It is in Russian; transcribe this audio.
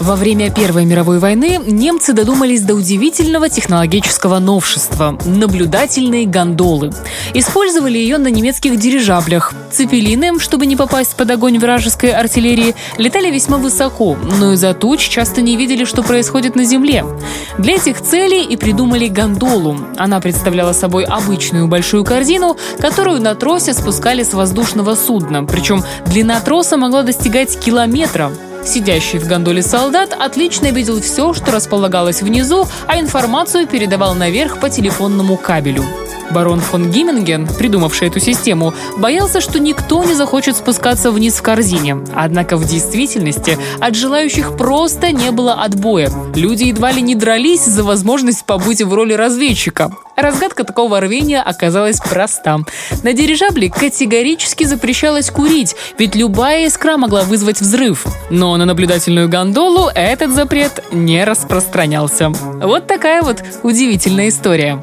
Во время Первой мировой войны немцы додумались до удивительного технологического новшества – наблюдательные гондолы. Использовали ее на немецких дирижаблях. Цепелины, чтобы не попасть под огонь вражеской артиллерии, летали весьма высоко, но из-за туч часто не видели, что происходит на земле. Для этих целей и придумали гондолу. Она представляла собой обычную большую корзину, которую на тросе спускали с воздушного судна. Причем длина троса могла достигать километра. Сидящий в гондоле солдат отлично видел все, что располагалось внизу, а информацию передавал наверх по телефонному кабелю. Барон фон Гимминген, придумавший эту систему, боялся, что никто не захочет спускаться вниз в корзине. Однако в действительности от желающих просто не было отбоя. Люди едва ли не дрались за возможность побыть в роли разведчика. Разгадка такого рвения оказалась проста. На дирижабле категорически запрещалось курить, ведь любая искра могла вызвать взрыв. Но на наблюдательную гондолу этот запрет не распространялся. Вот такая вот удивительная история.